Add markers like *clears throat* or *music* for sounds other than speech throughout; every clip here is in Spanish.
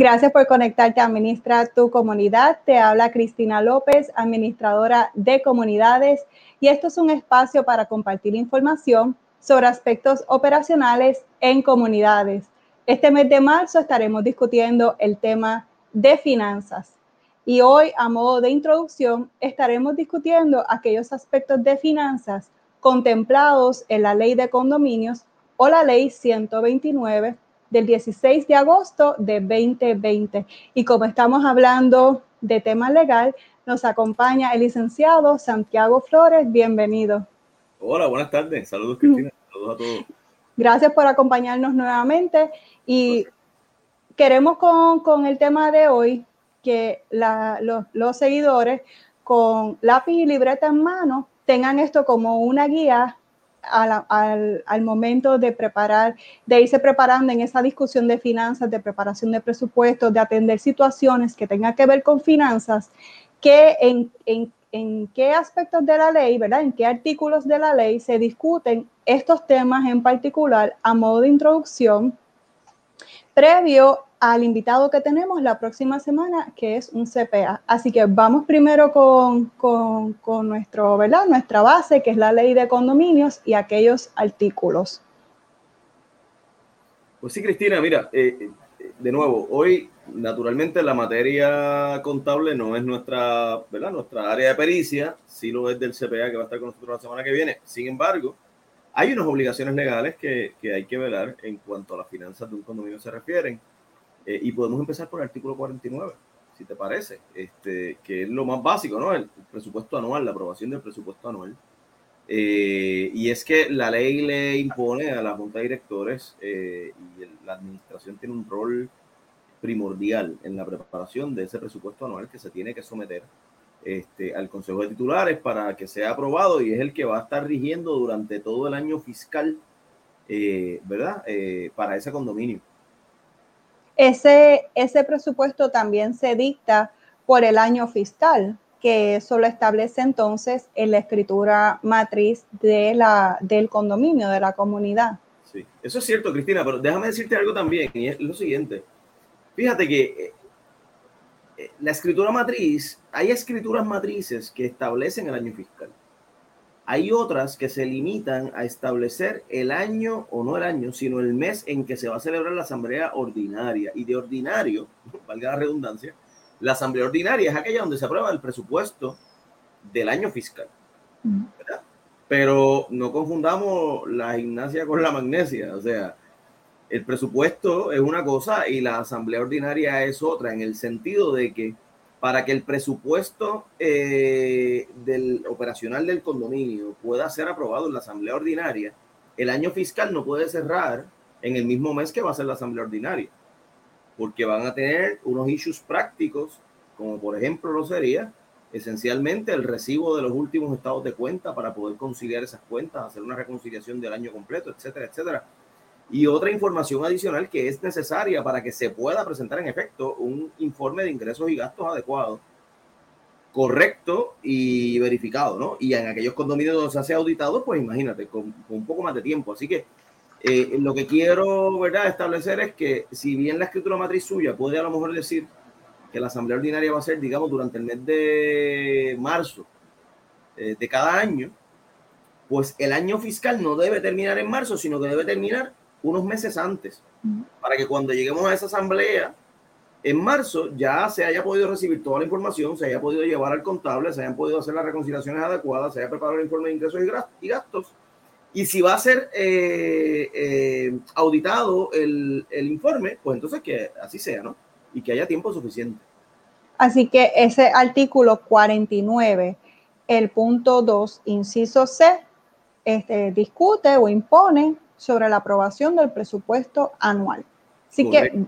Gracias por conectarte a Administra tu Comunidad. Te habla Cristina López, administradora de comunidades, y esto es un espacio para compartir información sobre aspectos operacionales en comunidades. Este mes de marzo estaremos discutiendo el tema de finanzas. Y hoy, a modo de introducción, estaremos discutiendo aquellos aspectos de finanzas contemplados en la ley de condominios o la ley 129 del 16 de agosto de 2020. Y como estamos hablando de tema legal, nos acompaña el licenciado Santiago Flores. Bienvenido. Hola, buenas tardes. Saludos, Cristina. Saludos a todos. Gracias por acompañarnos nuevamente. Y queremos con, con, el tema de hoy que los, los seguidores con lápiz y libreta en mano tengan esto como una guía al, al, momento de preparar, de irse preparando en esa discusión de finanzas, de preparación de presupuestos, de atender situaciones que tengan que ver con finanzas, que en, en, en qué aspectos de la ley, ¿verdad? En qué artículos de la ley se discuten estos temas en particular a modo de introducción previo al invitado que tenemos la próxima semana, que es un CPA. Así que vamos primero con, con, con nuestro, ¿verdad? nuestra base, que es la ley de condominios y aquellos artículos. Pues sí, Cristina, mira, eh, eh, de nuevo, hoy naturalmente la materia contable no es nuestra, ¿verdad? nuestra área de pericia, sí lo es del CPA que va a estar con nosotros la semana que viene. Sin embargo, hay unas obligaciones legales que, que hay que velar en cuanto a las finanzas de un condominio se refieren eh, y podemos empezar por el artículo 49, si te parece, este, que es lo más básico, ¿no? El, presupuesto anual, la aprobación del presupuesto anual. Eh, y es que la ley le impone a la Junta de Directores eh, y la administración tiene un rol primordial en la preparación de ese presupuesto anual que se tiene que someter este, al Consejo de Titulares para que sea aprobado y es el que va a estar rigiendo durante todo el año fiscal, ¿verdad? para ese condominio ese, ese presupuesto también se dicta por el año fiscal, que eso lo establece entonces en la escritura matriz de la, del condominio, de la comunidad. Sí, eso es cierto, Cristina, pero déjame decirte algo también, y es lo siguiente. Fíjate que eh, eh, la escritura matriz, hay escrituras matrices que establecen el año fiscal. Hay otras que se limitan a establecer el año, o no el año, sino el mes en que se va a celebrar la asamblea ordinaria. Y de ordinario, *laughs* valga la redundancia, la asamblea ordinaria es aquella donde se aprueba el presupuesto del año fiscal. ¿verdad? Pero no confundamos la gimnasia con la magnesia. O sea, el presupuesto es una cosa y la asamblea ordinaria es otra, en el sentido de que para que el presupuesto eh, del operacional del condominio pueda ser aprobado en la asamblea ordinaria, el año fiscal no puede cerrar en el mismo mes que va a ser la asamblea ordinaria, porque van a tener unos issues prácticos, como por ejemplo lo sería esencialmente el recibo de los últimos estados de cuenta para poder conciliar esas cuentas, hacer una reconciliación del año completo, etcétera, etcétera y otra información adicional que es necesaria para que se pueda presentar en efecto un informe de ingresos y gastos adecuado, correcto y verificado, ¿no? Y en aquellos condominios donde se hace auditado, pues imagínate, con, un poco más de tiempo. Así que eh, lo que quiero, ¿verdad?, establecer es que si bien la escritura matriz suya puede a lo mejor decir que la asamblea ordinaria va a ser, digamos, durante el mes de marzo eh, de cada año, pues el año fiscal no debe terminar en marzo, sino que debe terminar unos meses antes, para que cuando lleguemos a esa asamblea en marzo ya se haya podido recibir toda la información, se haya podido llevar al contable, se hayan podido hacer las reconciliaciones adecuadas, se haya preparado el informe de ingresos y gastos. Y si va a ser eh, eh, auditado el, el informe, pues entonces que así sea, ¿no? Y que haya tiempo suficiente. Así que ese artículo 49, el punto 2, inciso C, este, discute o impone sobre la aprobación del presupuesto anual. Así que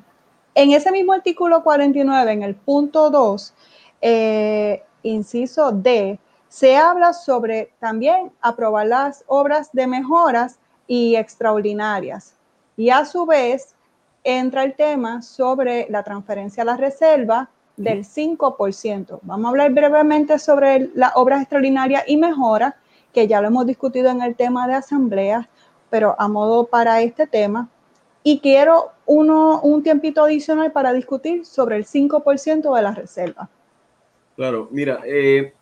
en ese mismo artículo 49, en el punto 2, eh, inciso D, se habla sobre también aprobar las obras de mejoras y extraordinarias. Y a su vez entra el tema sobre la transferencia a la reserva del 5%. Vamos a hablar brevemente sobre las obras extraordinarias y mejoras, que ya lo hemos discutido en el tema de asambleas, pero a modo para este tema, Y quiero uno, un tiempito adicional para discutir sobre el 5% de la reserva. Claro, mira, eh,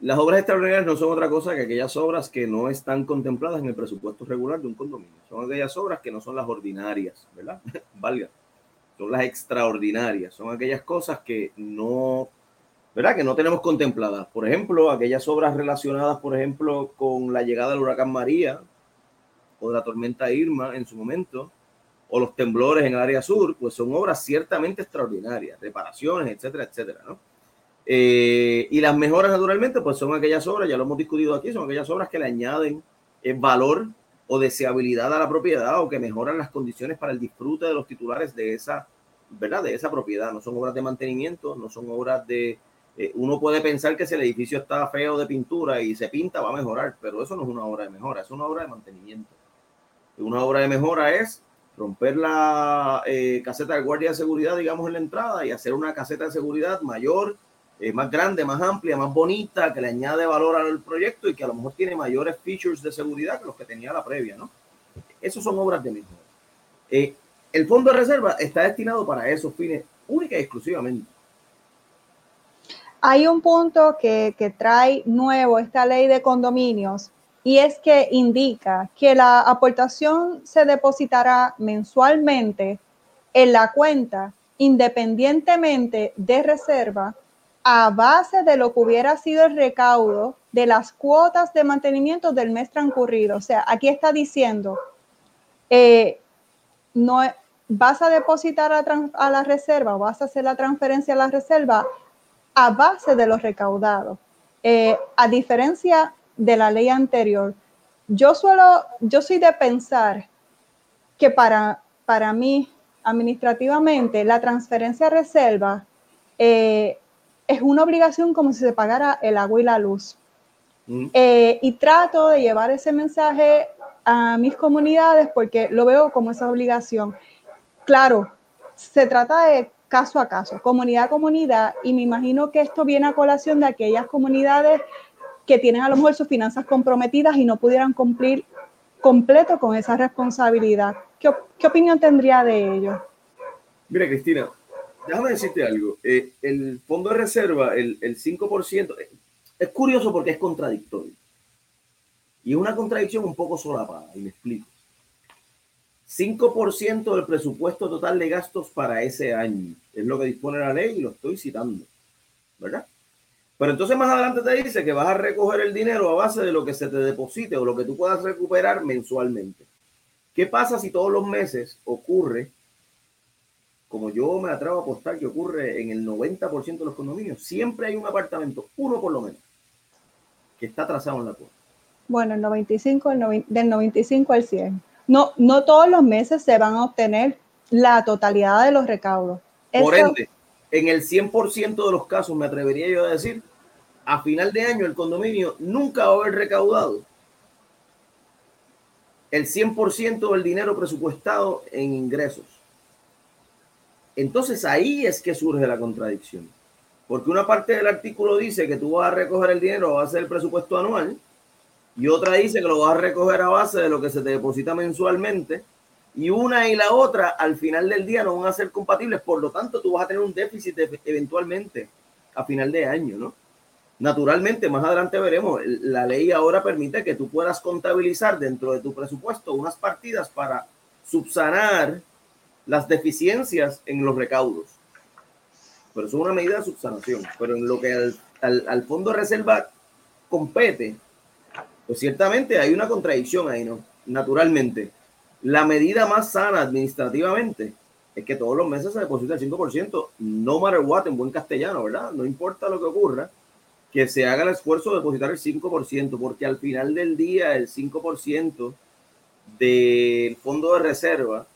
las obras extraordinarias no son otra cosa que aquellas obras que no están contempladas en el presupuesto regular de un condominio. Son aquellas obras que no son las ordinarias, ¿verdad? *laughs* Valga. Son las extraordinarias. Son aquellas cosas que no, ¿verdad? Que no tenemos contempladas. Por ejemplo, aquellas obras relacionadas, por ejemplo, con la llegada del huracán María o de la tormenta Irma en su momento, o los temblores en el área sur, pues son obras ciertamente extraordinarias, reparaciones, etcétera, etcétera, ¿no? Eh, y las mejoras, naturalmente, pues son aquellas obras, ya lo hemos discutido aquí, son aquellas obras que le añaden valor o deseabilidad a la propiedad o que mejoran las condiciones para el disfrute de los titulares de esa, ¿verdad? De esa propiedad. No son obras de mantenimiento, no son obras de... Eh, uno puede pensar que si el edificio está feo de pintura y se pinta, va a mejorar, pero eso no es una obra de mejora, es una obra de mantenimiento. Una obra de mejora es romper la caseta de guardia de seguridad, digamos, en la entrada y hacer una caseta de seguridad mayor, eh, más grande, más amplia, más bonita, que le añade valor al proyecto y que a lo mejor tiene mayores features de seguridad que los que tenía la previa, ¿no? Esas son obras de mismo. Eh, el fondo de reserva está destinado para esos fines única y exclusivamente. Hay un punto que, que trae nuevo esta ley de condominios y es que indica que la aportación se depositará mensualmente en la cuenta independientemente de reserva a base de lo que hubiera sido el recaudo de las cuotas de mantenimiento del mes transcurrido. O sea, aquí está diciendo, eh, no vas a depositar a, la reserva vas a hacer la transferencia a la reserva a base de lo recaudado. Eh, a diferencia de la ley anterior, yo suelo, yo soy de pensar que para, para mí, administrativamente, la transferencia a reserva eh, es una obligación como si se pagara el agua y la luz. Mm. Eh, y trato de llevar ese mensaje a mis comunidades porque lo veo como esa obligación. Claro, se trata de caso a caso, comunidad a comunidad, y me imagino que esto viene a colación de aquellas comunidades que tienen a lo mejor sus finanzas comprometidas y no pudieran cumplir completo con esa responsabilidad. ¿Qué, opinión tendría de ello? Mira, Cristina, déjame decirte algo. Eh, el fondo de reserva, el, el 5%, eh, es curioso porque es contradictorio. Y es una contradicción un poco solapada, y me explico. 5% del presupuesto total de gastos para ese año. Es lo que dispone la ley y lo estoy citando. ¿Verdad? Pero entonces más adelante te dice que vas a recoger el dinero a base de lo que se te deposite o lo que tú puedas recuperar mensualmente. ¿Qué pasa si todos los meses ocurre como yo me atrevo a apostar que ocurre en el 90% de los condominios, siempre hay un apartamento, uno por lo menos, que está atrasado en la cuota. Bueno, el 95, del 95 al 100. No, no todos los meses se van a obtener la totalidad de los recaudos. Por ende, en el 100% de los casos, me atrevería yo a decir, a final de año el condominio nunca va a haber recaudado el 100% del dinero presupuestado en ingresos. Entonces ahí es que surge la contradicción. Porque una parte del artículo dice que tú vas a recoger el dinero a base del presupuesto anual y otra dice que lo vas a recoger a base de lo que se te deposita mensualmente y una y la otra al final del día no van a ser compatibles, por lo tanto tú vas a tener un déficit eventualmente a final de año, ¿no? Naturalmente, más adelante veremos, la ley ahora permite que tú puedas contabilizar dentro de tu presupuesto unas partidas para subsanar las deficiencias en los recaudos. Pero eso es una medida de subsanación. Pero en lo que al, fondo de reserva compete, pues ciertamente hay una contradicción ahí, ¿no? Naturalmente. La medida más sana administrativamente es que todos los meses se deposita el 5%, no matter what, en buen castellano, ¿verdad? No importa lo que ocurra, que se haga el esfuerzo de depositar el 5%, porque al final del día el 5% del fondo de reserva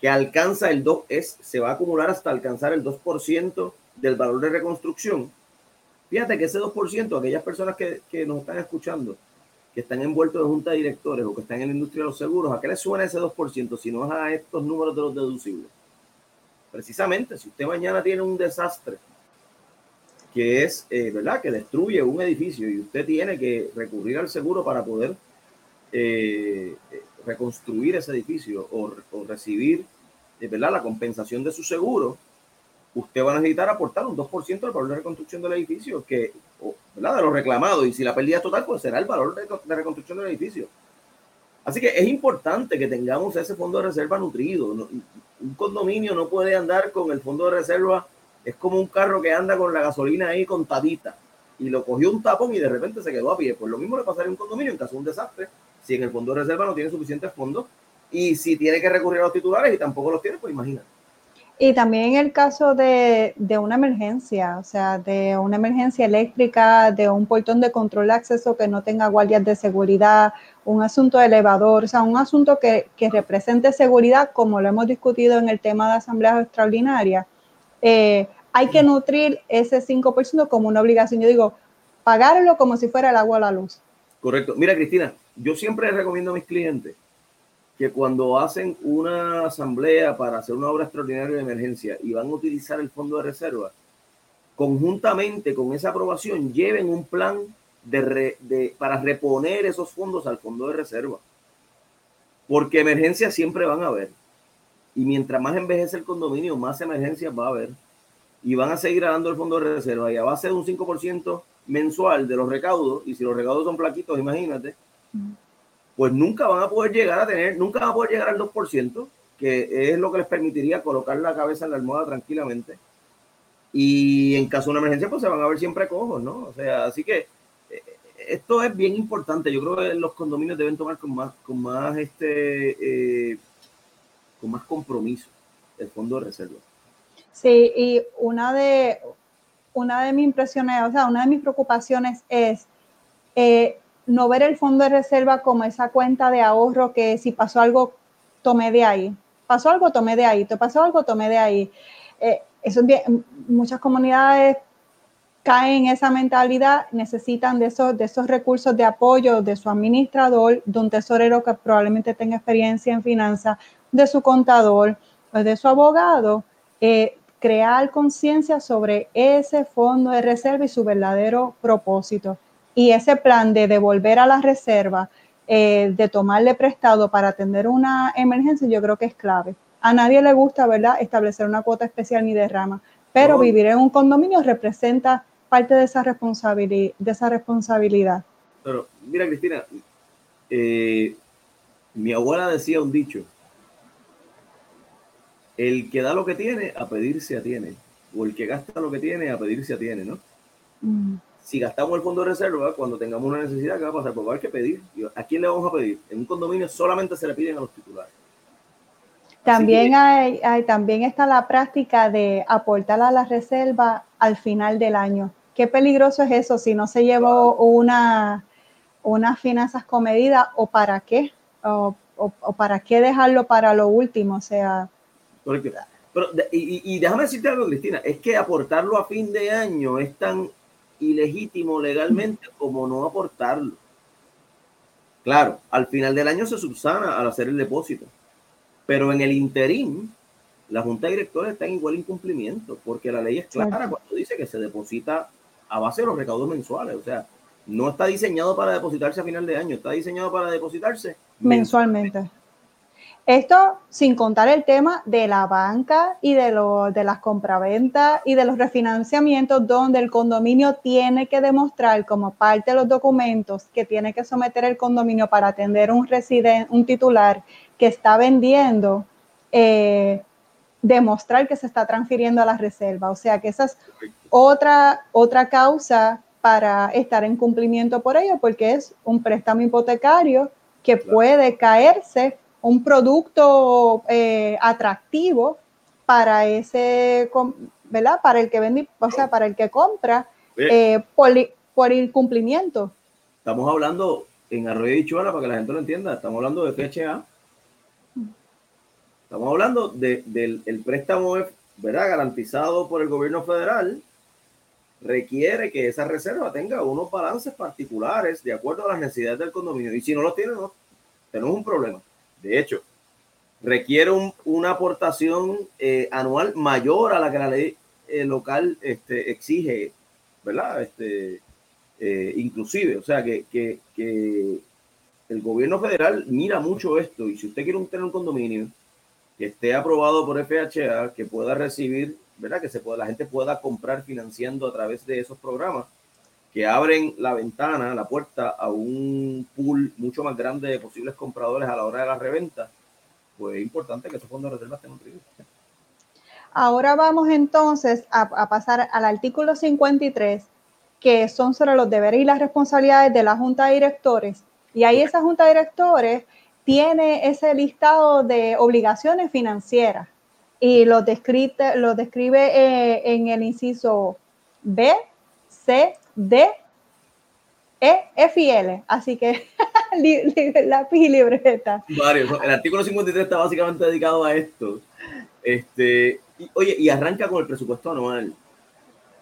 que alcanza el 2, es, se va a acumular hasta alcanzar el 2% del valor de reconstrucción. Fíjate que ese 2%, aquellas personas que, que nos están escuchando, que están envueltos en junta de directores o que están en la industria de los seguros, ¿a qué les suena ese 2% si no es a estos números de los deducibles? Precisamente, si usted mañana tiene un desastre que es, eh, ¿verdad?, que destruye un edificio y usted tiene que recurrir al seguro para poder eh, reconstruir ese edificio o, recibir de ¿verdad? la compensación de su seguro, usted va a necesitar aportar un 2% del valor de reconstrucción del edificio, que, ¿verdad? de lo reclamado. Y si la pérdida es total, pues será el valor de, reconstrucción del edificio. Así que es importante que tengamos ese fondo de reserva nutrido. Un condominio no puede andar con el fondo de reserva, es como un carro que anda con la gasolina ahí contadita y lo cogió un tapón y de repente se quedó a pie. Pues lo mismo le pasaría a un condominio en caso de un desastre, si en el fondo de reserva no tiene suficientes fondos y si tiene que recurrir a los titulares y tampoco los tiene, pues imagínate. Y también en el caso de, de, una emergencia, o sea, de una emergencia eléctrica, de un portón de control de acceso que no tenga guardias de seguridad, un asunto de elevador, o sea, un asunto que, que represente seguridad, como lo hemos discutido en el tema de asambleas extraordinarias, eh, hay que nutrir ese 5% como una obligación. Yo digo, pagarlo como si fuera el agua a la luz. Correcto. Mira, Cristina, yo siempre recomiendo a mis clientes que cuando hacen una asamblea para hacer una obra extraordinaria de emergencia y van a utilizar el fondo de reserva, conjuntamente con esa aprobación lleven un plan de, para reponer esos fondos al fondo de reserva. Porque emergencias siempre van a haber. Y mientras más envejece el condominio, más emergencias va a haber. Y van a seguir dando el fondo de reserva. Y a base de un 5% mensual de los recaudos, y si los recaudos son plaquitos, imagínate, pues nunca van a poder llegar a tener, nunca van a poder llegar al 2%, que es lo que les permitiría colocar la cabeza en la almohada tranquilamente. Y en caso de una emergencia, pues se van a ver siempre cojos, ¿no? O sea, así que eh, esto es bien importante. Yo creo que los condominios deben tomar con más, con más este, eh, con más compromiso el fondo de reserva. Sí, y una de, una de mis impresiones, o sea, una de mis preocupaciones es eh, no ver el fondo de reserva como esa cuenta de ahorro que si pasó algo, tomé de ahí. Pasó algo, tomé de ahí. Te pasó algo, tomé de ahí. Eh, eso muchas comunidades caen en esa mentalidad, necesitan de esos, de esos recursos de apoyo de su administrador, de un tesorero que probablemente tenga experiencia en finanzas, de su contador de su abogado, eh, crear conciencia sobre ese fondo de reserva y su verdadero propósito. Y ese plan de devolver a la reserva, eh, de tomarle prestado para atender una emergencia, yo creo que es clave. A nadie le gusta, ¿verdad?, establecer una cuota especial ni derrama, pero vivir en un condominio representa parte de esa, responsabilidad, de esa responsabilidad. Pero mira, Cristina, eh, mi abuela decía un dicho, el que da lo que tiene, a pedir se atiene. O el que gasta lo que tiene, a pedir se atiene, ¿no? Mm. Si gastamos el fondo de reserva, cuando tengamos una necesidad, ¿qué va a pasar? Pues va a haber que pedir. ¿A quién le vamos a pedir? En un condominio solamente se le piden a los titulares. También, hay, también está la práctica de aportar a la reserva al final del año. Qué peligroso es eso si no se llevó una, unas finanzas comedidas o para qué, o, o para qué dejarlo para lo último. O sea, pero, y, déjame decirte algo, Cristina, es que aportarlo a fin de año es tan ilegítimo legalmente como no aportarlo. Claro, al final del año se subsana al hacer el depósito, pero en el interín, la Junta de Directores está en igual incumplimiento, porque la ley es clara cuando dice que se deposita a base de los recaudos mensuales, o sea, no está diseñado para depositarse a final de año, está diseñado para depositarse mensualmente. Esto sin contar el tema de la banca y de, de las compraventas y de los refinanciamientos donde el condominio tiene que demostrar como parte de los documentos que tiene que someter el condominio para atender un residente, un titular que está vendiendo, eh, demostrar que se está transfiriendo a la reserva. O sea que esa es otra, otra causa para estar en cumplimiento por ello, porque es un préstamo hipotecario que puede caerse un producto eh, atractivo para ese, ¿verdad? Para el que vende, o sea, para el que compra, eh, por, por, el cumplimiento. Estamos hablando en Arroyo y Chuala, para que la gente lo entienda, estamos hablando de FHA. Estamos hablando del el préstamo, ¿verdad? Garantizado por el gobierno federal, requiere que esa reserva tenga unos balances particulares de acuerdo a las necesidades del condominio. Y si no los tiene, no, tenemos un problema. De hecho, requiere una aportación eh, anual mayor a la que la ley eh, local este, exige, ¿verdad? Este, eh, inclusive, o sea, que, el el gobierno federal mira mucho esto y si usted quiere tener un condominio que esté aprobado por FHA, que pueda recibir, ¿verdad? Que se pueda, la gente pueda comprar financiando a través de esos programas que abren la ventana, la puerta a un pool mucho más grande de posibles compradores a la hora de la reventa, pues es importante que esos fondos de reserva estén nutridos. Ahora vamos entonces a, a, pasar al artículo 53, que son sobre los deberes y las responsabilidades de la Junta de Directores. Y ahí esa Junta de Directores tiene ese listado de obligaciones financieras y lo, describe, lo describe eh, en el inciso B, C, D, E, F y L. Así que *laughs* lápiz y libreta. Varios. El artículo 53 está básicamente dedicado a esto. Este, y, oye, y arranca con el presupuesto anual.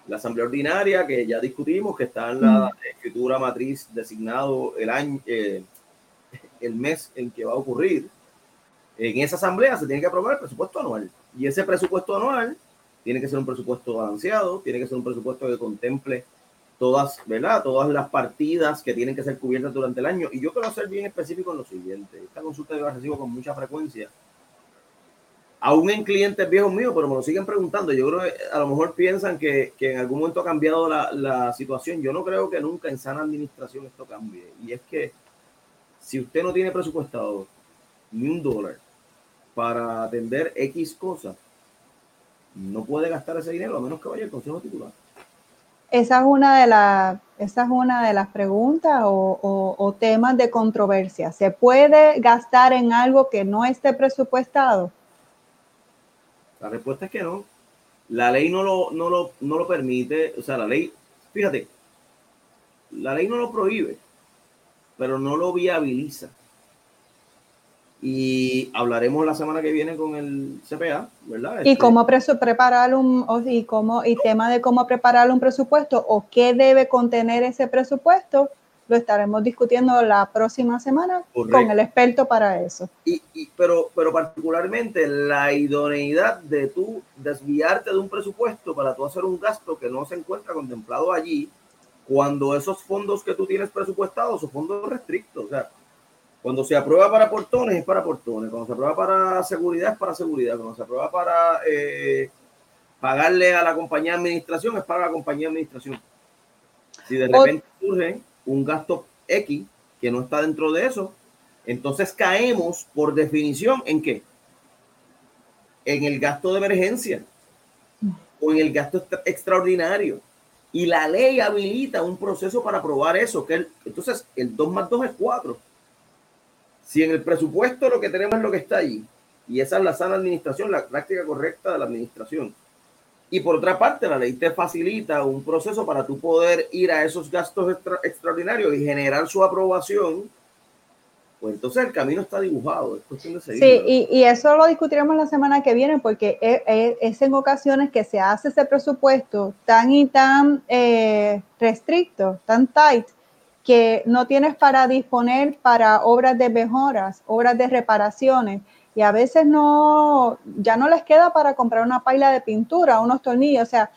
La asamblea ordinaria, que ya discutimos, que está en la mm. escritura matriz designado el año, eh, el mes en que va a ocurrir, en esa asamblea se tiene que aprobar el presupuesto anual. Y ese presupuesto anual tiene que ser un presupuesto balanceado, tiene que ser un presupuesto que contemple todas, ¿verdad? Todas las partidas que tienen que ser cubiertas durante el año. Y yo quiero ser bien específico en lo siguiente. Esta consulta yo la recibo con mucha frecuencia. Aún en clientes viejos míos, pero me lo siguen preguntando. Yo creo que a lo mejor piensan que, que en algún momento ha cambiado la, la situación. Yo no creo que nunca en sana administración esto cambie. Y es que si usted no tiene presupuestado ni un dólar para atender X cosas, no puede gastar ese dinero a menos que vaya al consejo titular. Esa es una de, las esa es una de las preguntas o, o, temas de controversia. ¿Se puede gastar en algo que no esté presupuestado? La respuesta es que no. La ley no lo, no lo, no lo permite. O sea, la ley, fíjate, la ley no lo prohíbe pero no lo viabiliza. Y hablaremos la semana que viene con el CPA, ¿verdad? Y este, cómo preparar un, y cómo, y tema de cómo preparar un presupuesto o qué debe contener ese presupuesto, lo estaremos discutiendo la próxima semana con el experto para eso. Y, y, pero, pero particularmente la idoneidad de tú desviarte de un presupuesto para tú hacer un gasto que no se encuentra contemplado allí, cuando esos fondos que tú tienes presupuestados son fondos restrictos. O sea, cuando se aprueba para portones es para portones, cuando se aprueba para seguridad es para seguridad, cuando se aprueba para eh, pagarle a la compañía de administración es para la compañía de administración. Si de repente surge un gasto X que no está dentro de eso, entonces caemos por definición en qué? En el gasto de emergencia o en el gasto extraordinario. Y la ley habilita un proceso para aprobar eso. Que entonces, el 2 más 2 es 4. Si en el presupuesto lo que tenemos es lo que está ahí, y esa es la sana administración, la práctica correcta de la administración. Y por otra parte, la ley te facilita un proceso para tú poder ir a esos gastos extraordinarios y generar su aprobación pues entonces el camino está dibujado, es cuestión de seguir. Sí, y, y, eso lo discutiremos la semana que viene, porque es, es, es, en ocasiones que se hace ese presupuesto tan y tan eh, restricto, tan tight, que no tienes para disponer para obras de mejoras, obras de reparaciones, y a veces no, ya no les queda para comprar una paila de pintura, unos tornillos, o sea,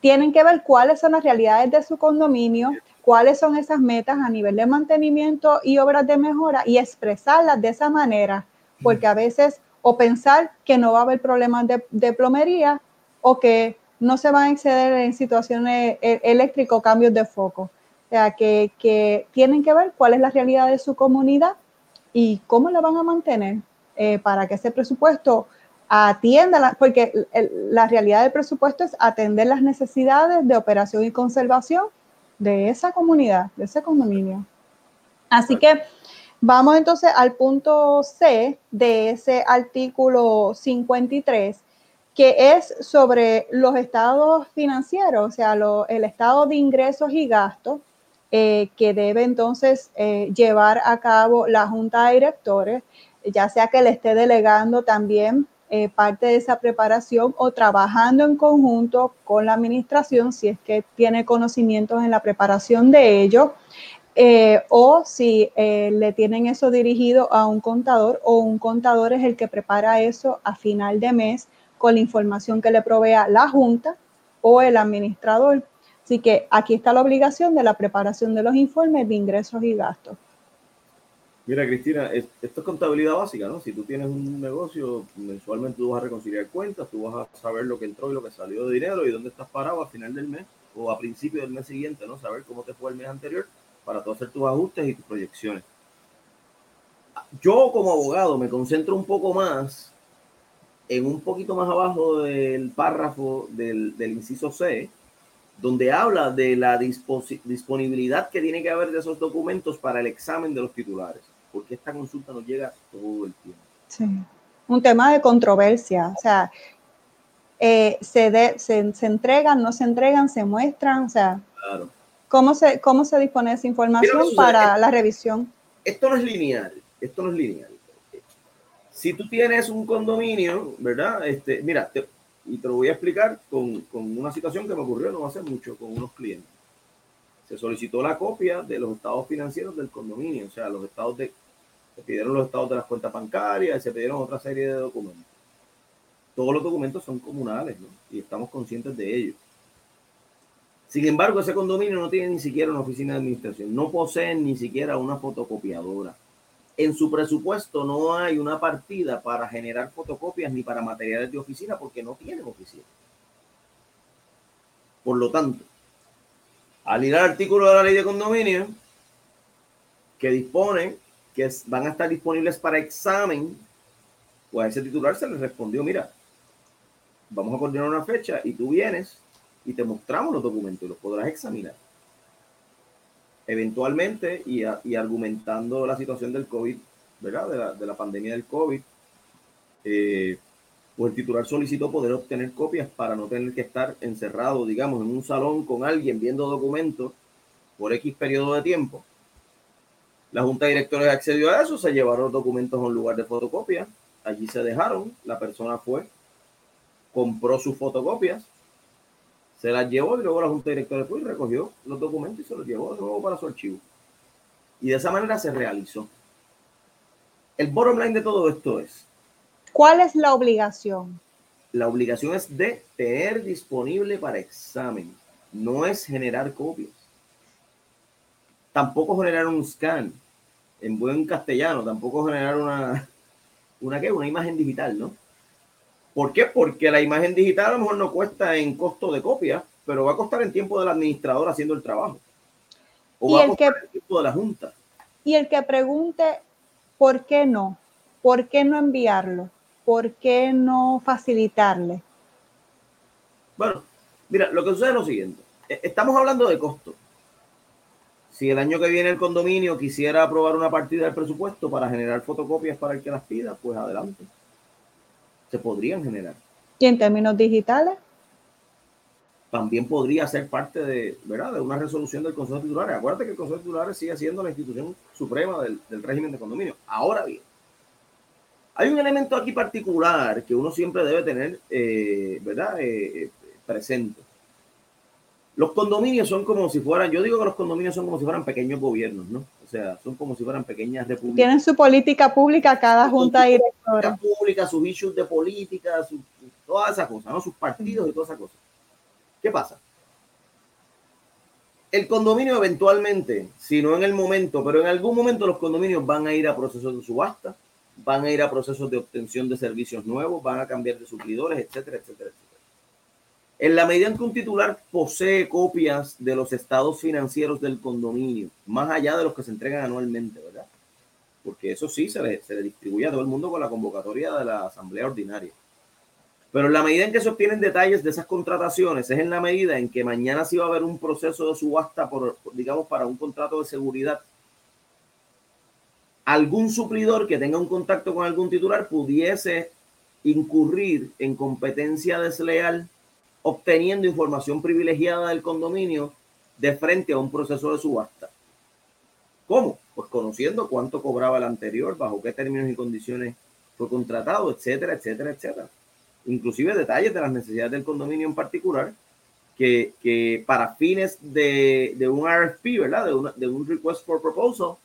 tienen que ver cuáles son las realidades de su condominio, cuáles son esas metas a nivel de mantenimiento y obras de mejora y expresarlas de esa manera, porque a veces o pensar que no va a haber problemas de, plomería o que no se van a exceder en situaciones e, eléctricas cambios de foco. O sea, que, tienen que ver cuál es la realidad de su comunidad y cómo la van a mantener eh, para que ese presupuesto atienda, porque la realidad del presupuesto es atender las necesidades de operación y conservación de esa comunidad, de ese condominio. Así que vamos entonces al punto C de ese artículo 53, que es sobre los estados financieros, o sea, el estado de ingresos y gastos eh, que debe entonces eh, llevar a cabo la junta de directores, ya sea que le esté delegando también eh, parte de esa preparación o trabajando en conjunto con la administración si es que tiene conocimientos en la preparación de ello. O si le tienen eso dirigido a un contador o un contador es el que prepara eso a final de mes con la información que le provea la junta o el administrador. Así que aquí está la obligación de la preparación de los informes de ingresos y gastos. Mira, Cristina, esto es contabilidad básica, ¿no? Si tú tienes un negocio, mensualmente tú vas a reconciliar cuentas, tú vas a saber lo que entró y lo que salió de dinero y dónde estás parado al final del mes o a principio del mes siguiente, ¿no? Saber cómo te fue el mes anterior para tú hacer tus ajustes y tus proyecciones. Yo como abogado me concentro un poco más en un poquito más abajo del párrafo del, del inciso C, donde habla de la disponibilidad que tiene que haber de esos documentos para el examen de los titulares, porque esta consulta nos llega todo el tiempo. Sí, un tema de controversia, o sea, eh, se, se, se, entregan, no se entregan, se muestran, o sea, claro. ¿cómo, se, ¿cómo se dispone esa información para la revisión? Esto no es lineal, esto no es lineal. Si tú tienes un condominio, ¿verdad? Este, mira, te, y te lo voy a explicar con, con, una situación que me ocurrió no hace mucho con unos clientes. Se solicitó la copia de los estados financieros del condominio, o sea, los estados de, pidieron los estados de las cuentas bancarias, y se pidieron otra serie de documentos. Todos los documentos son comunales. Y estamos conscientes de ello. Sin embargo, ese condominio no tiene ni siquiera una oficina de administración, no poseen ni siquiera una fotocopiadora en su presupuesto no hay una partida para generar fotocopias ni para materiales de oficina porque no tienen oficina. Por lo tanto, al ir al artículo de la ley de condominio, que dispone que van a estar disponibles para examen, pues a ese titular se le respondió, mira, vamos a coordinar una fecha y tú vienes y te mostramos los documentos y los podrás examinar eventualmente y, argumentando la situación del COVID, ¿verdad? De la, de la pandemia del COVID, eh, pues el titular solicitó poder obtener copias para no tener que estar encerrado, digamos, en un salón con alguien viendo documentos por X periodo de tiempo. La Junta de Directores accedió a eso, se llevaron los documentos a un lugar de fotocopia, allí se dejaron, la persona fue, compró sus fotocopias, se las llevó y luego la Junta Directora después recogió los documentos y se los llevó de nuevo para su archivo. Y de esa manera se realizó. El bottom line de todo esto es. ¿Cuál es la obligación? La obligación es de tener disponible para examen. No es generar copias. Tampoco generar un scan en buen castellano. Tampoco generar una, una, ¿qué? una imagen digital, ¿no? ¿Por qué? Porque la imagen digital a lo mejor no cuesta en costo de copia, pero va a costar en tiempo del administrador haciendo el trabajo. O va a costar en tiempo de la junta. Y el que pregunte, ¿por qué no? ¿Por qué no enviarlo? ¿Por qué no facilitarle? Bueno, mira, lo que sucede es lo siguiente. E, estamos hablando de costo. Si el año que viene el condominio quisiera aprobar una partida del presupuesto para generar fotocopias para el que las pida, pues adelante se podrían generar. ¿Y en términos digitales? También podría ser parte de, ¿verdad? de una resolución del Consejo de Titulares. Acuérdate que el Consejo de Titulares sigue siendo la institución suprema del, régimen de condominio. Ahora bien, hay un elemento aquí particular que uno siempre debe tener eh, ¿verdad? Eh, eh, presente. Los condominios son como si fueran, yo digo que los condominios son como si fueran pequeños gobiernos, ¿no? O sea, son como si fueran pequeñas repúblicas. Tienen su política pública cada junta directora. pública, sus issues de política, todas esas cosas, ¿no? Sus partidos y todas esas cosas. ¿Qué pasa? El condominio eventualmente, si no en el momento, pero en algún momento los condominios van a ir a procesos de subasta, van a ir a procesos de obtención de servicios nuevos, van a cambiar de suplidores, etcétera, etcétera, etcétera. En la medida en que un titular posee copias de los estados financieros del condominio, más allá de los que se entregan anualmente, ¿verdad? Porque eso sí se le, se le distribuye a todo el mundo con la convocatoria de la asamblea ordinaria. Pero en la medida en que se obtienen detalles de esas contrataciones, es en la medida en que mañana sí va a haber un proceso de subasta, por, digamos, para un contrato de seguridad. Algún suplidor que tenga un contacto con algún titular pudiese incurrir en competencia desleal obteniendo información privilegiada del condominio de frente a un proceso de subasta. ¿Cómo? Pues conociendo cuánto cobraba el anterior, bajo qué términos y condiciones fue contratado, etcétera, etcétera, etcétera. Inclusive detalles de las necesidades del condominio en particular, que, que para fines de, de, un RFP, ¿verdad? De, de un Request for Proposal,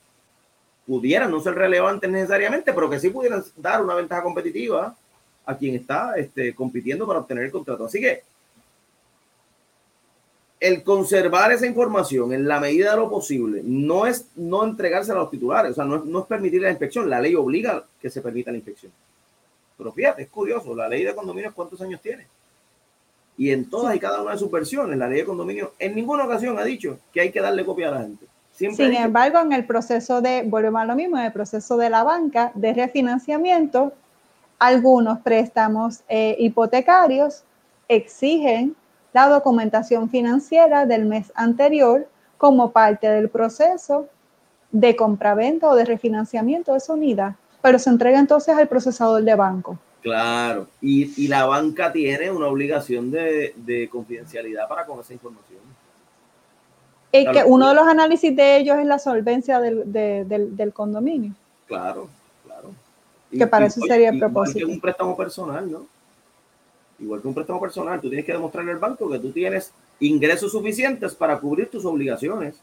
pudieran no ser relevantes necesariamente, pero que sí pudieran dar una ventaja competitiva a quien está este, compitiendo para obtener el contrato. Así que el conservar esa información en la medida de lo posible no es no entregársela a los titulares, o sea, no es, no es permitir la inspección, la ley obliga que se permita la inspección. Pero fíjate, es curioso, la ley de condominio cuántos años tiene. Y en todas y cada una de sus versiones, la ley de condominio en ninguna ocasión ha dicho que hay que darle copia a la gente. Sin embargo, en el proceso de, volvemos a lo mismo, en el proceso de la banca de refinanciamiento, algunos préstamos eh, hipotecarios exigen la documentación financiera del mes anterior como parte del proceso de compraventa o de refinanciamiento de esa unidad, pero se entrega entonces al procesador de banco. Claro, y, la banca tiene una obligación de, confidencialidad para con esa información. Y que uno de los análisis de ellos es la solvencia del, condominio. Claro, claro. Que para eso sería el propósito. Que un préstamo personal, ¿no? Igual que un préstamo personal, tú tienes que demostrarle al banco que tú tienes ingresos suficientes para cubrir tus obligaciones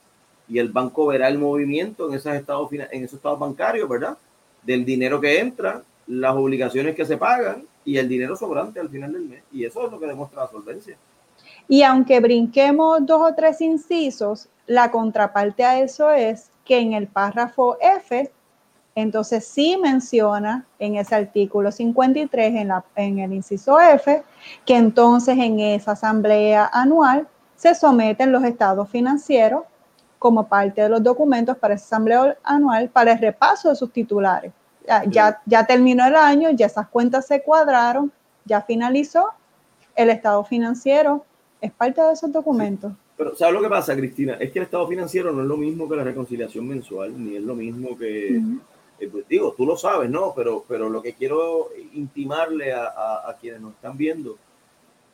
y el banco verá el movimiento en esos estados, en esos estados bancarios, ¿verdad? Del dinero que entra las obligaciones que se pagan y el dinero sobrante al final del mes. Y eso es lo que demuestra la solvencia. Y aunque brinquemos dos o tres incisos, la contraparte a eso es que en el párrafo F, entonces sí menciona en ese artículo 53, en, la, en el inciso F, que entonces en esa asamblea anual se someten los estados financieros como parte de los documentos para esa asamblea anual para el repaso de sus titulares ya, ya, terminó el año, ya esas cuentas se cuadraron, ya finalizó, el estado financiero es parte de esos documentos. Pero ¿sabes lo que pasa, Cristina? Es que el estado financiero no es lo mismo que la reconciliación mensual, ni es lo mismo que... digo, tú lo sabes, ¿no? Pero, pero lo que quiero intimarle a, a, quienes nos están viendo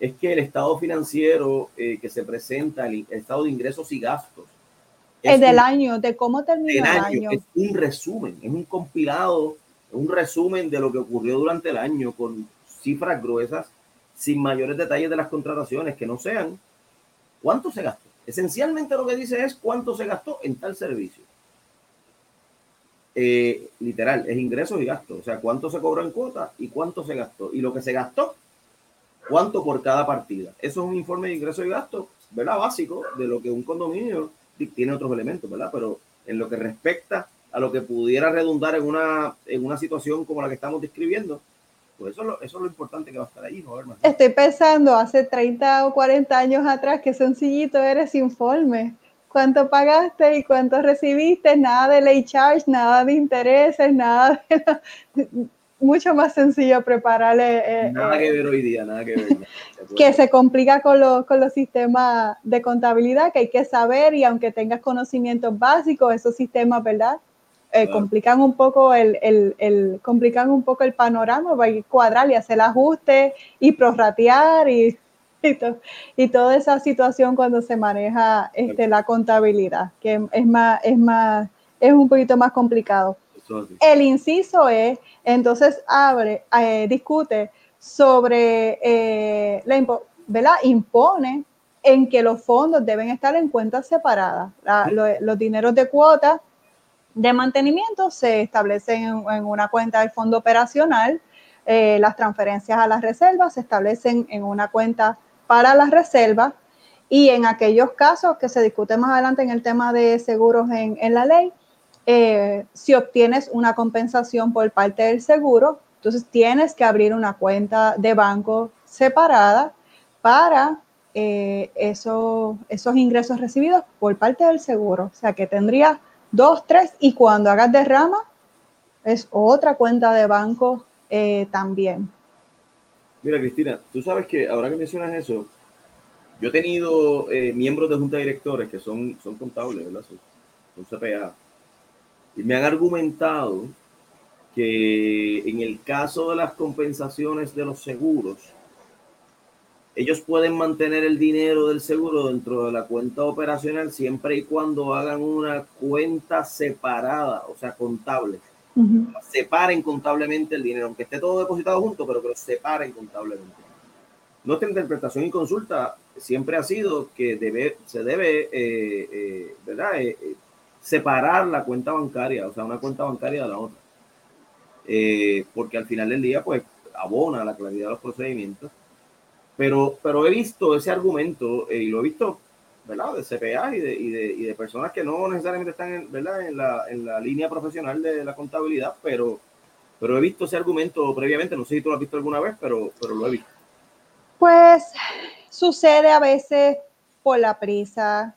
es que el estado financiero eh, que se presenta, el, estado de ingresos y gastos, es del año, de cómo terminó el año. Es un resumen, es un compilado, un resumen de lo que ocurrió durante el año con cifras gruesas, sin mayores detalles de las contrataciones, que no sean cuánto se gastó. Esencialmente lo que dice es cuánto se gastó en tal servicio. Eh, literal, es ingresos y gastos, o sea, cuánto se cobró en cuota y cuánto se gastó. Y lo que se gastó, cuánto por cada partida. Eso es un informe de ingresos y gastos, ¿verdad? Básico de lo que un condominio tiene otros elementos, ¿verdad? Pero en lo que respecta a lo que pudiera redundar en una, en una situación como la que estamos describiendo, pues eso es, lo, eso es lo importante que va a estar ahí, ¿no? Estoy pensando hace 30 o 40 años atrás, que sencillito era ese informe. ¿Cuánto pagaste y cuánto recibiste? Nada de ley charge, nada de intereses, nada de *laughs* mucho más sencillo prepararle. Eh, nada eh, que ver hoy día, nada que ver. que se complica con, los, con los sistemas de contabilidad que hay que saber y aunque tengas conocimientos básicos, esos sistemas, ¿verdad? Eh, complican un poco el, el, el, complican un poco el panorama, va a cuadrar y hacer el ajuste y prorratear y, y, y, toda esa situación cuando se maneja este, la contabilidad, que es más, es más, es un poquito más complicado. El inciso es, entonces abre, eh, discute sobre eh, la ¿verdad? impone en que los fondos deben estar en cuentas separadas. los dineros de cuota de mantenimiento se establecen en, una cuenta del fondo operacional, eh, las transferencias a las reservas se establecen en una cuenta para las reservas y en aquellos casos que se discute más adelante en el tema de seguros en, la ley, eh, si obtienes una compensación por parte del seguro, entonces tienes que abrir una cuenta de banco separada para eh, esos ingresos recibidos por parte del seguro. O sea que tendría dos, tres y cuando hagas derrama es otra cuenta de banco eh, también. Mira, Cristina, tú sabes que ahora que mencionas eso, yo he tenido miembros de junta de directores que son, son contables, ¿verdad? son CPA y me han argumentado que en el caso de las compensaciones de los seguros, ellos pueden mantener el dinero del seguro dentro de la cuenta operacional siempre y cuando hagan una cuenta separada, o sea, contable. Separen contablemente el dinero, aunque esté todo depositado junto, pero que lo separen contablemente. Nuestra interpretación y consulta siempre ha sido que debe, se debe, eh, eh, ¿verdad? Eh, separar la cuenta bancaria, o sea, una cuenta bancaria de la otra. Porque al final del día, pues, abona la claridad de los procedimientos. Pero, pero he visto ese argumento y lo he visto De CPA y de, y de, y de personas que no necesariamente están en, ¿verdad? En, la, en la línea profesional de la contabilidad, pero, pero he visto ese argumento previamente, no sé si tú lo has visto alguna vez, pero, pero lo he visto. Pues sucede a veces por la prisa,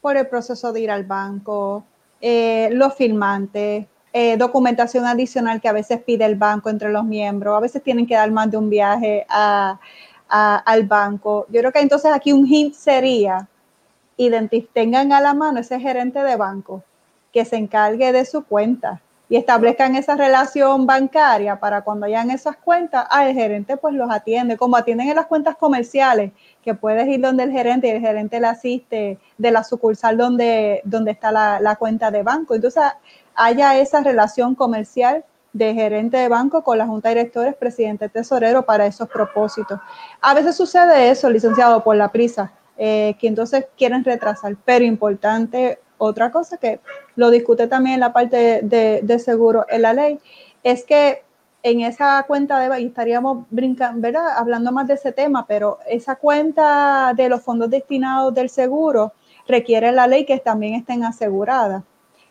por el proceso de ir al banco, eh, los firmantes, eh, documentación adicional que a veces pide el banco entre los miembros, a veces tienen que dar más de un viaje al banco. Yo creo que entonces aquí un hint sería, tengan a la mano ese gerente de banco que se encargue de su cuenta y establezcan esa relación bancaria para cuando hayan esas cuentas, ah, el gerente pues los atiende, como atienden en las cuentas comerciales, que puedes ir donde el gerente y el gerente le asiste de la sucursal donde, donde está la, la cuenta de banco. Entonces, haya esa relación comercial de gerente de banco con la junta de directores, presidente tesorero para esos propósitos. A veces sucede eso, licenciado, por la prisa, eh, que entonces quieren retrasar, pero importante otra cosa que lo discute también en la parte de, seguro en la ley, es que en esa cuenta de, y estaríamos brincando, ¿verdad? Hablando más de ese tema, pero esa cuenta de los fondos destinados del seguro requiere la ley que también estén aseguradas.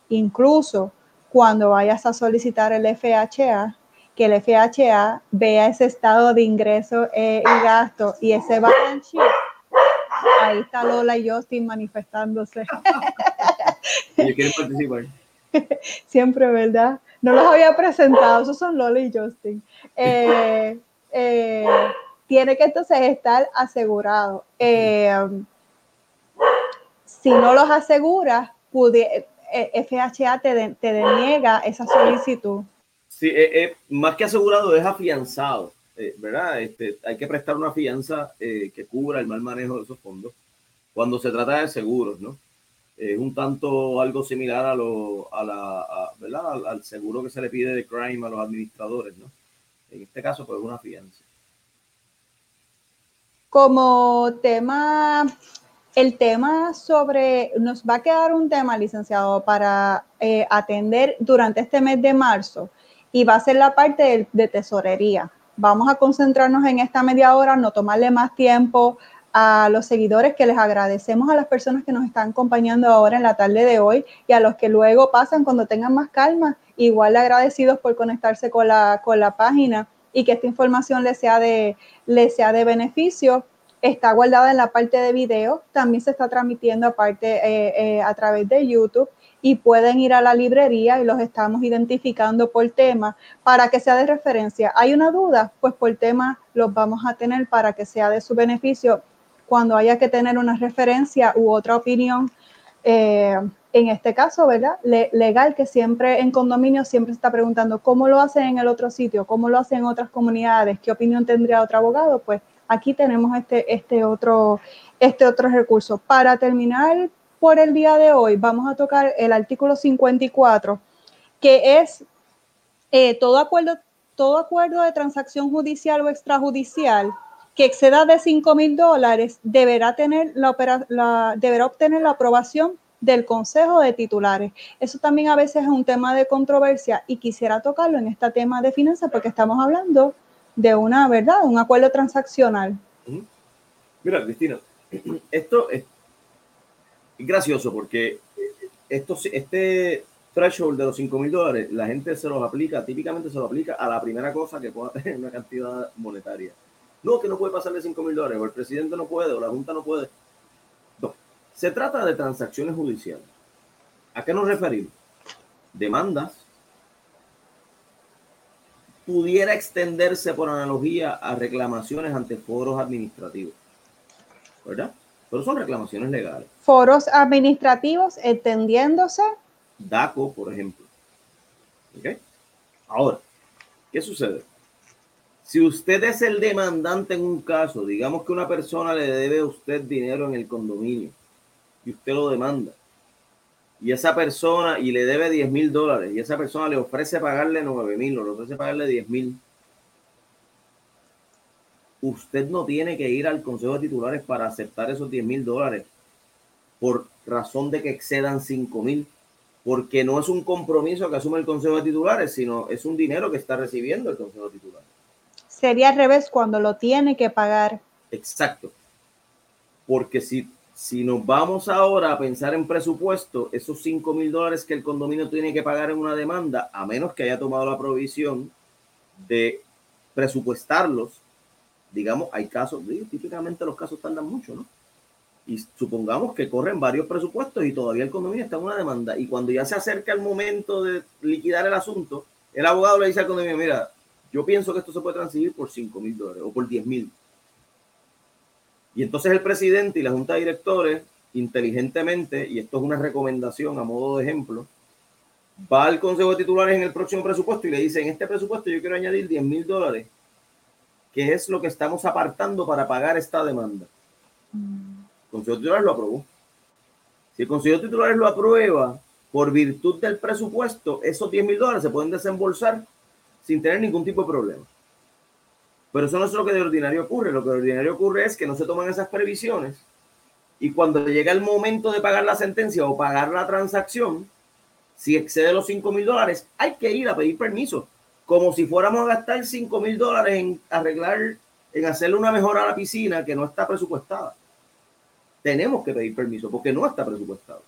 Incluso cuando vayas a solicitar el FHA, que el FHA vea ese estado de ingreso eh, y gasto y ese balance sheet Ahí está Lola y Justin manifestándose. *laughs* Ellos quieren participar. *laughs* Siempre, ¿verdad? No los había presentado, esos son Lola y Justin. Eh, eh, tiene que entonces estar asegurado. Eh, si no los aseguras, FHA te, te deniega esa solicitud. Sí, más que asegurado es afianzado. Eh, ¿verdad? Este, hay que prestar una fianza eh, que cubra el mal manejo de esos fondos cuando se trata de seguros, ¿no? Es un tanto algo similar a lo, a la, ¿verdad? Al, seguro que se le pide de crime a los administradores, ¿no? En este caso, pues una fianza. Como tema, el tema sobre, nos va a quedar un tema, licenciado, para eh, atender durante este mes de marzo y va a ser la parte de tesorería vamos a concentrarnos en esta media hora, no tomarle más tiempo a los seguidores que les agradecemos a las personas que nos están acompañando ahora en la tarde de hoy y a los que luego pasan cuando tengan más calma, igual agradecidos por conectarse con la, con la página y que esta información les sea de, les sea de beneficio. Está guardada en la parte de video, también se está transmitiendo aparte eh, eh, a través de YouTube y pueden ir a la librería y los estamos identificando por tema para que sea de referencia. ¿Hay una duda? Pues por tema los vamos a tener para que sea de su beneficio cuando haya que tener una referencia u otra opinión. Eh, en este caso, ¿verdad? legal, que siempre en condominio siempre está preguntando cómo lo hacen en el otro sitio, cómo lo hacen en otras comunidades, qué opinión tendría otro abogado, pues aquí tenemos este, este, otro, este otro recurso. Para terminar, por el día de hoy vamos a tocar el artículo 54, que es eh, todo, acuerdo, todo acuerdo de transacción judicial o extrajudicial que exceda de 5 mil dólares deberá, tener la, deberá obtener la aprobación del Consejo de Titulares. Eso también a veces es un tema de controversia y quisiera tocarlo en este tema de finanzas porque estamos hablando de una, ¿verdad? Un acuerdo transaccional. Mira, Cristina, *clears throat* esto, es gracioso porque esto, este threshold de los 5 mil dólares, la gente se los aplica, típicamente se lo aplica a la primera cosa que pueda *laughs* tener una cantidad monetaria. No, que no puede pasar de 5 mil dólares, o el presidente no puede, o la Junta no puede. Se trata de transacciones judiciales. ¿A qué nos referimos? Demandas. Pudiera extenderse por analogía a reclamaciones ante foros administrativos. ¿Verdad? Pero son reclamaciones legales. Foros administrativos entendiéndose. DACO, por ejemplo. ¿Ok? Ahora, ¿qué sucede? Si usted es el demandante en un caso, digamos que una persona le debe a usted dinero en el condominio y usted lo demanda, y esa persona, y le debe 10 mil dólares, y esa persona le ofrece pagarle 9 mil o le ofrece pagarle 10 mil, usted no tiene que ir al Consejo de Titulares para aceptar esos 10 mil dólares por razón de que excedan 5 mil, porque no es un compromiso que asume el Consejo de Titulares, sino es un dinero que está recibiendo el Consejo de Titulares. Sería al revés cuando lo tiene que pagar. Exacto. Porque si, Si nos vamos ahora a pensar en presupuesto, esos 5 mil dólares que el condominio tiene que pagar en una demanda, a menos que haya tomado la provisión de presupuestarlos, digamos, hay casos, típicamente los casos tardan mucho, ¿no? Y supongamos que corren varios presupuestos y todavía el condominio está en una demanda. Y cuando ya se acerca el momento de liquidar el asunto, el abogado le dice al condominio, mira, yo pienso que esto se puede transferir por 5 mil dólares o por 10 mil. Y entonces el presidente y la junta de directores, inteligentemente, y esto es una recomendación a modo de ejemplo, va al consejo de titulares en el próximo presupuesto y le dice, en este presupuesto yo quiero añadir 10 mil dólares, que es lo que estamos apartando para pagar esta demanda. El consejo de titulares lo aprobó. Si el consejo de titulares lo aprueba, por virtud del presupuesto, esos 10 mil dólares se pueden desembolsar sin tener ningún tipo de problema. Pero eso no es lo que de ordinario ocurre. Lo que de ordinario ocurre es que no se toman esas previsiones y cuando llega el momento de pagar la sentencia o pagar la transacción, si excede los 5 mil dólares, hay que ir a pedir permiso. Como si fuéramos a gastar 5 mil dólares en arreglar, en hacerle una mejora a la piscina que no está presupuestada. Tenemos que pedir permiso porque no está presupuestado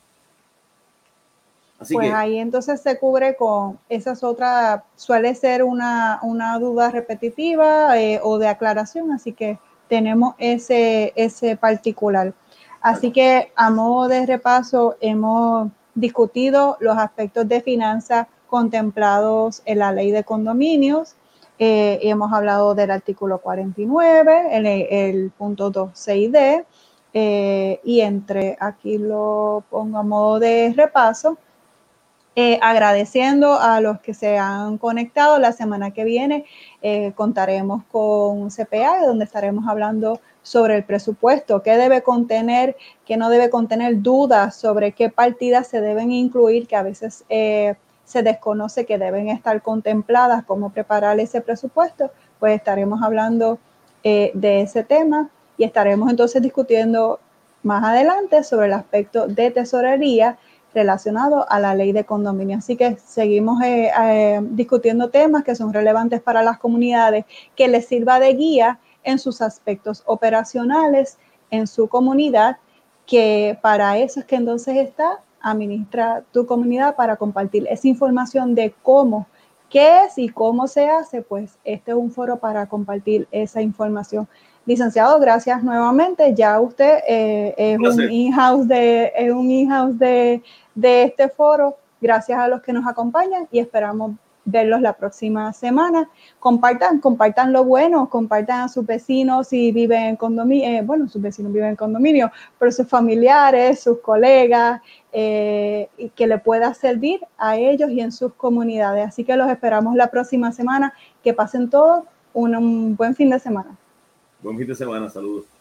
pues ahí entonces se cubre con esas otras, suele ser una, duda repetitiva eh, o de aclaración, así que tenemos ese, ese particular. Así que a modo de repaso hemos discutido los aspectos de finanzas contemplados en la ley de condominios. Eh, hemos hablado del artículo 49, el, el punto 2.6d, eh, y entre, aquí lo pongo a modo de repaso, eh, agradeciendo a los que se han conectado. La semana que viene contaremos con CPA, donde estaremos hablando sobre el presupuesto, qué debe contener, qué no debe contener dudas sobre qué partidas se deben incluir, que a veces se desconoce que deben estar contempladas, cómo preparar ese presupuesto, pues estaremos hablando de ese tema y estaremos entonces discutiendo más adelante sobre el aspecto de tesorería relacionado a la ley de condominio. Así que seguimos eh, eh, discutiendo temas que son relevantes para las comunidades, que les sirva de guía en sus aspectos operacionales en su comunidad, que para eso es que entonces está administra tu comunidad para compartir esa información de cómo, qué es y cómo se hace, pues este es un foro para compartir esa información. Licenciado, gracias nuevamente. Ya usted eh, es, un in-house de, es un in-house de, de este foro. Gracias a los que nos acompañan y esperamos verlos la próxima semana. Compartan, compartan lo bueno, compartan a sus vecinos si viven en condominio, eh, bueno, sus vecinos viven en condominio, pero sus familiares, sus colegas, eh, y que le pueda servir a ellos y en sus comunidades. Así que los esperamos la próxima semana. Que pasen todos un buen fin de semana. Buen fin de semana, saludos.